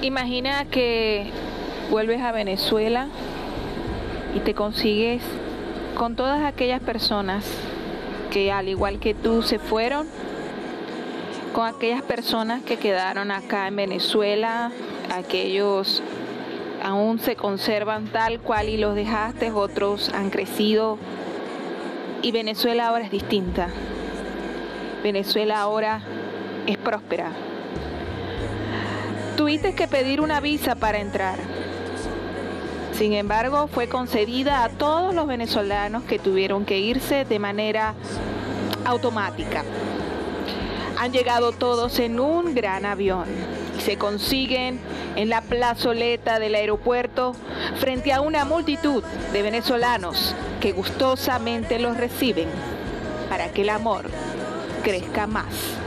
Imagina que vuelves a Venezuela y te consigues con todas aquellas personas que al igual que tú se fueron, con aquellas personas que quedaron acá en Venezuela, aquellos aún se conservan tal cual y los dejaste, otros han crecido y Venezuela ahora es distinta. Venezuela ahora es próspera. Tuviste que pedir una visa para entrar. Sin embargo, fue concedida a todos los venezolanos que tuvieron que irse de manera automática. Han llegado todos en un gran avión y se consiguen en la plazoleta del aeropuerto frente a una multitud de venezolanos que gustosamente los reciben para que el amor crezca más.